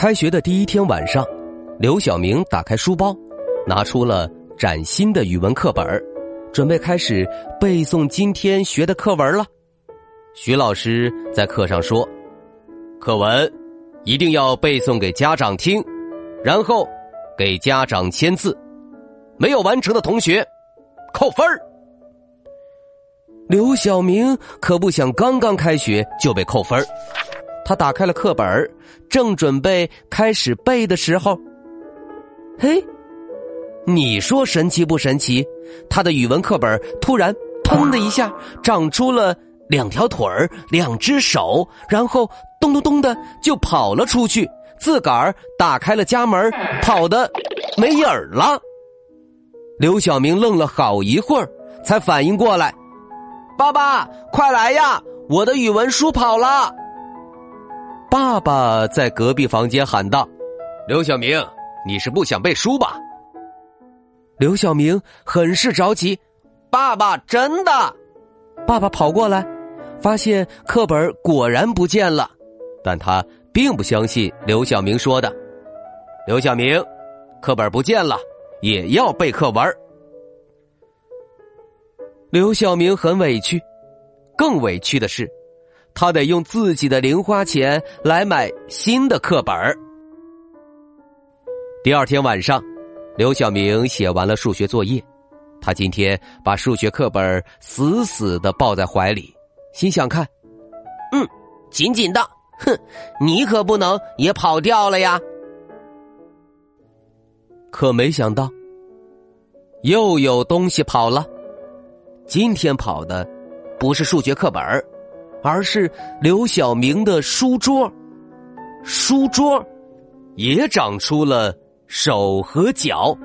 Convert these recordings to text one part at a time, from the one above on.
开学的第一天晚上，刘小明打开书包，拿出了崭新的语文课本，准备开始背诵今天学的课文了。徐老师在课上说：“课文一定要背诵给家长听，然后给家长签字，没有完成的同学扣分儿。”刘小明可不想刚刚开学就被扣分儿。他打开了课本正准备开始背的时候，嘿，你说神奇不神奇？他的语文课本突然“砰”的一下长出了两条腿、两只手，然后咚咚咚的就跑了出去，自个儿打开了家门，跑的没影儿了。刘小明愣了好一会儿，才反应过来：“爸爸，快来呀！我的语文书跑了。”爸爸在隔壁房间喊道：“刘小明，你是不想背书吧？”刘小明很是着急：“爸爸，真的！”爸爸跑过来，发现课本果然不见了，但他并不相信刘小明说的。刘小明，课本不见了，也要背课文。刘小明很委屈，更委屈的是。他得用自己的零花钱来买新的课本第二天晚上，刘小明写完了数学作业，他今天把数学课本死死的抱在怀里，心想：看，嗯，紧紧的，哼，你可不能也跑掉了呀！可没想到，又有东西跑了。今天跑的不是数学课本而是刘小明的书桌，书桌也长出了手和脚，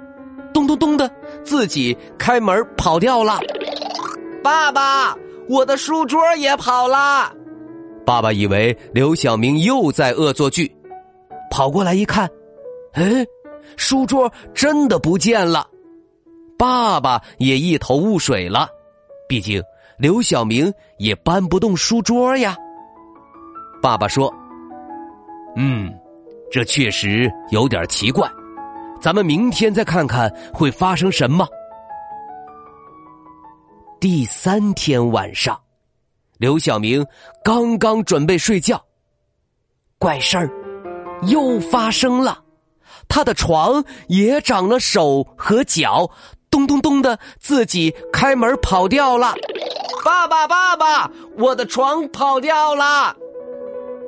咚咚咚的，自己开门跑掉了。爸爸，我的书桌也跑了。爸爸以为刘小明又在恶作剧，跑过来一看，哎，书桌真的不见了。爸爸也一头雾水了，毕竟。刘小明也搬不动书桌呀。爸爸说：“嗯，这确实有点奇怪，咱们明天再看看会发生什么。”第三天晚上，刘小明刚刚准备睡觉，怪事儿又发生了，他的床也长了手和脚，咚咚咚的，自己开门跑掉了。爸爸，爸爸，我的床跑掉了！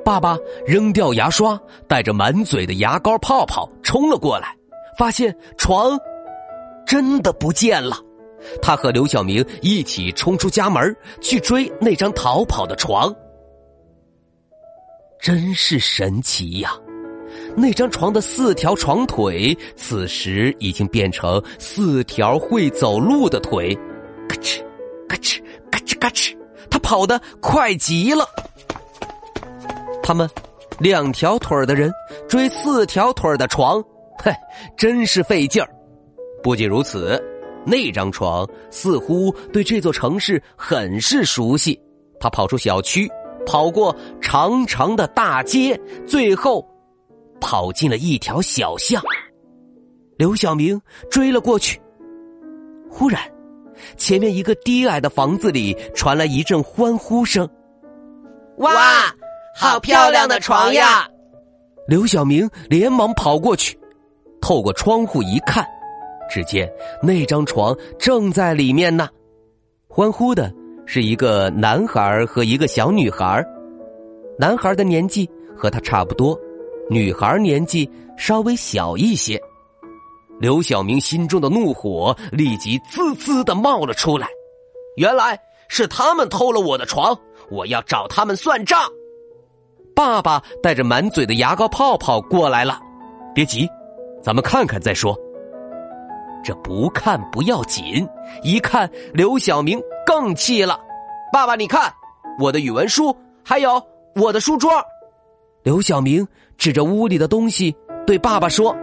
爸爸扔掉牙刷，带着满嘴的牙膏泡泡冲了过来，发现床真的不见了。他和刘小明一起冲出家门去追那张逃跑的床。真是神奇呀！那张床的四条床腿，此时已经变成四条会走路的腿，咔哧，咔吱。嘎吱！他跑得快极了。他们两条腿的人追四条腿的床，嘿，真是费劲儿。不仅如此，那张床似乎对这座城市很是熟悉。他跑出小区，跑过长长的大街，最后跑进了一条小巷。刘小明追了过去，忽然。前面一个低矮的房子里传来一阵欢呼声。哇，好漂亮的床呀！刘小明连忙跑过去，透过窗户一看，只见那张床正在里面呢。欢呼的是一个男孩和一个小女孩，男孩的年纪和他差不多，女孩年纪稍微小一些。刘小明心中的怒火立即滋滋的冒了出来。原来是他们偷了我的床，我要找他们算账。爸爸带着满嘴的牙膏泡泡过来了，别急，咱们看看再说。这不看不要紧，一看刘小明更气了。爸爸，你看我的语文书，还有我的书桌。刘小明指着屋里的东西对爸爸说。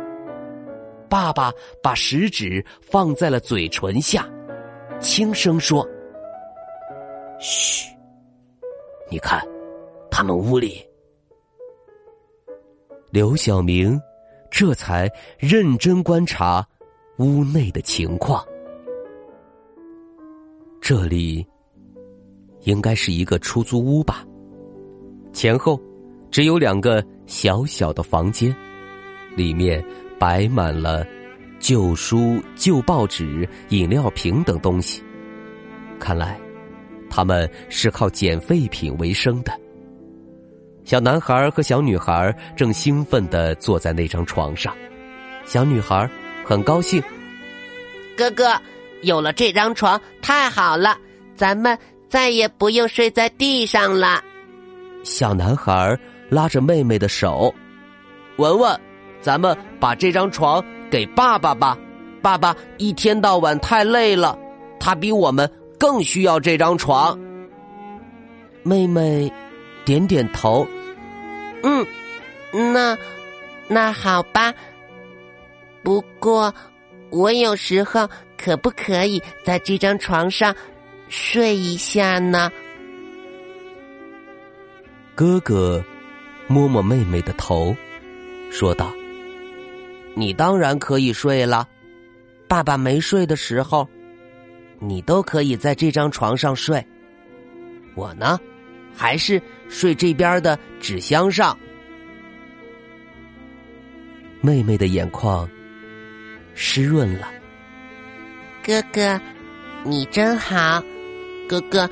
爸爸把食指放在了嘴唇下，轻声说：“嘘，你看，他们屋里。”刘小明这才认真观察屋内的情况。这里应该是一个出租屋吧？前后只有两个小小的房间，里面。摆满了旧书、旧报纸、饮料瓶等东西，看来他们是靠捡废品为生的。小男孩和小女孩正兴奋的坐在那张床上，小女孩很高兴：“哥哥，有了这张床太好了，咱们再也不用睡在地上了。”小男孩拉着妹妹的手，文文。咱们把这张床给爸爸吧，爸爸一天到晚太累了，他比我们更需要这张床。妹妹点点头，嗯，那那好吧。不过我有时候可不可以在这张床上睡一下呢？哥哥摸摸妹妹的头，说道。你当然可以睡了，爸爸没睡的时候，你都可以在这张床上睡。我呢，还是睡这边的纸箱上。妹妹的眼眶湿润了。哥哥，你真好。哥哥，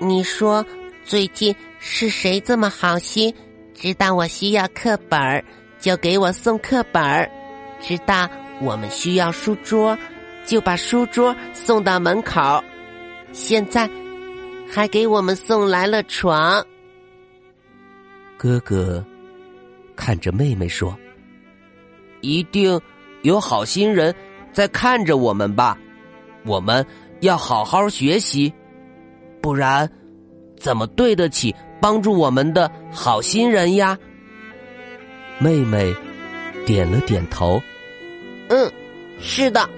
你说最近是谁这么好心，知道我需要课本儿就给我送课本儿知道我们需要书桌，就把书桌送到门口。现在还给我们送来了床。哥哥看着妹妹说：“一定有好心人在看着我们吧？我们要好好学习，不然怎么对得起帮助我们的好心人呀？”妹妹点了点头。嗯，是的，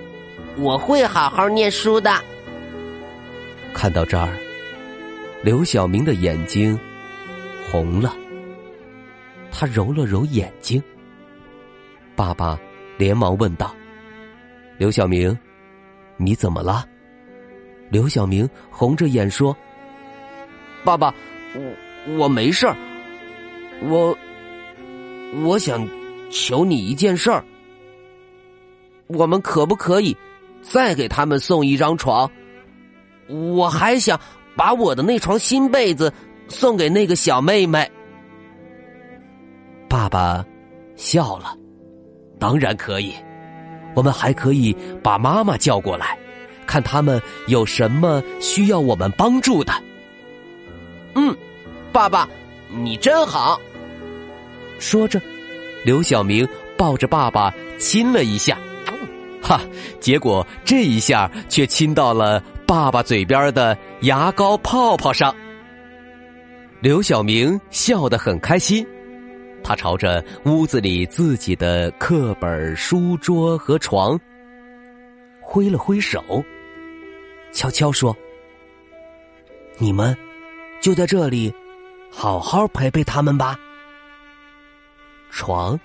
我会好好念书的。看到这儿，刘小明的眼睛红了，他揉了揉眼睛。爸爸连忙问道：“刘小明，你怎么了？”刘小明红着眼说：“爸爸，我我没事儿，我我想求你一件事儿。”我们可不可以再给他们送一张床？我还想把我的那床新被子送给那个小妹妹。爸爸笑了，当然可以。我们还可以把妈妈叫过来，看他们有什么需要我们帮助的。嗯，爸爸，你真好。说着，刘小明抱着爸爸亲了一下。哈！结果这一下却亲到了爸爸嘴边的牙膏泡泡上。刘小明笑得很开心，他朝着屋子里自己的课本、书桌和床挥了挥手，悄悄说：“你们就在这里好好陪陪他们吧。”床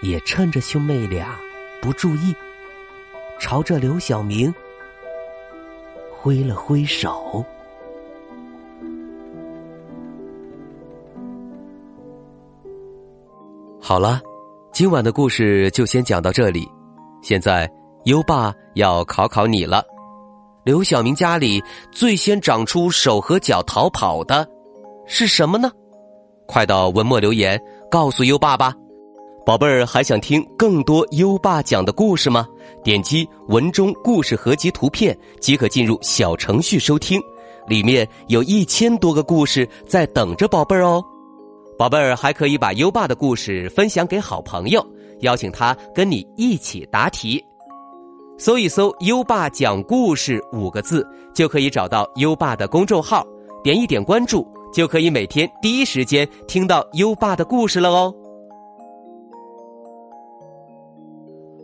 也趁着兄妹俩。不注意，朝着刘小明挥了挥手。好了，今晚的故事就先讲到这里。现在优爸要考考你了：刘小明家里最先长出手和脚逃跑的是什么呢？快到文末留言告诉优爸吧。宝贝儿还想听更多优爸讲的故事吗？点击文中故事合集图片即可进入小程序收听，里面有一千多个故事在等着宝贝儿哦。宝贝儿还可以把优爸的故事分享给好朋友，邀请他跟你一起答题。搜一搜“优爸讲故事”五个字，就可以找到优爸的公众号，点一点关注，就可以每天第一时间听到优爸的故事了哦。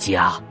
家。